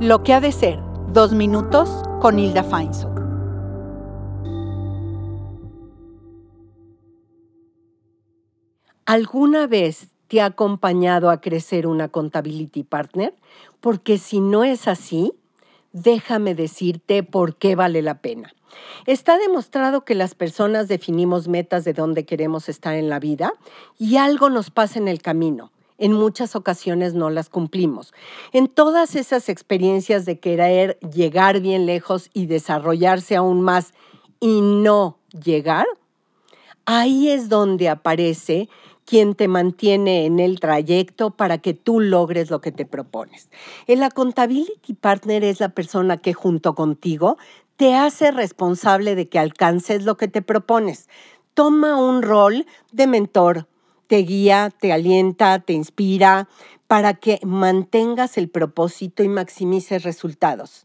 Lo que ha de ser, dos minutos con Hilda Feinsohn. ¿Alguna vez te ha acompañado a crecer una contability partner? Porque si no es así, déjame decirte por qué vale la pena. Está demostrado que las personas definimos metas de dónde queremos estar en la vida y algo nos pasa en el camino. En muchas ocasiones no las cumplimos. En todas esas experiencias de querer llegar bien lejos y desarrollarse aún más y no llegar, ahí es donde aparece quien te mantiene en el trayecto para que tú logres lo que te propones. El accountability partner es la persona que junto contigo te hace responsable de que alcances lo que te propones. Toma un rol de mentor, te guía, te alienta, te inspira para que mantengas el propósito y maximices resultados.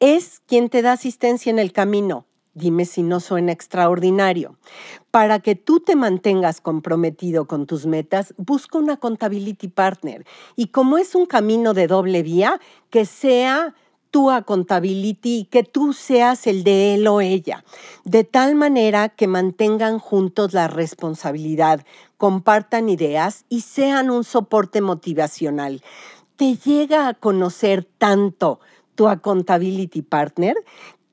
Es quien te da asistencia en el camino. Dime si no suena extraordinario. Para que tú te mantengas comprometido con tus metas, busca una contability partner. Y como es un camino de doble vía, que sea tu accountability y que tú seas el de él o ella, de tal manera que mantengan juntos la responsabilidad, compartan ideas y sean un soporte motivacional. Te llega a conocer tanto tu accountability partner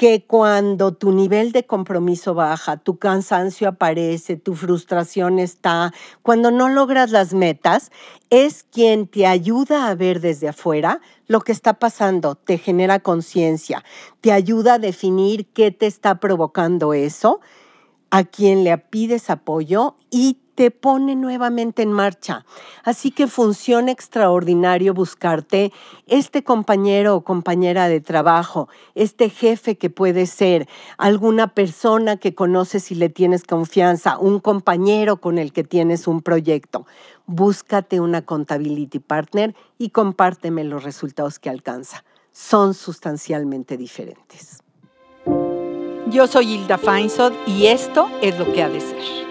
que cuando tu nivel de compromiso baja, tu cansancio aparece, tu frustración está, cuando no logras las metas, es quien te ayuda a ver desde afuera lo que está pasando, te genera conciencia, te ayuda a definir qué te está provocando eso, a quien le pides apoyo y te pone nuevamente en marcha. Así que funciona extraordinario buscarte este compañero o compañera de trabajo, este jefe que puede ser, alguna persona que conoces y le tienes confianza, un compañero con el que tienes un proyecto. Búscate una contability partner y compárteme los resultados que alcanza. Son sustancialmente diferentes. Yo soy Hilda Feinsod y esto es lo que ha de ser.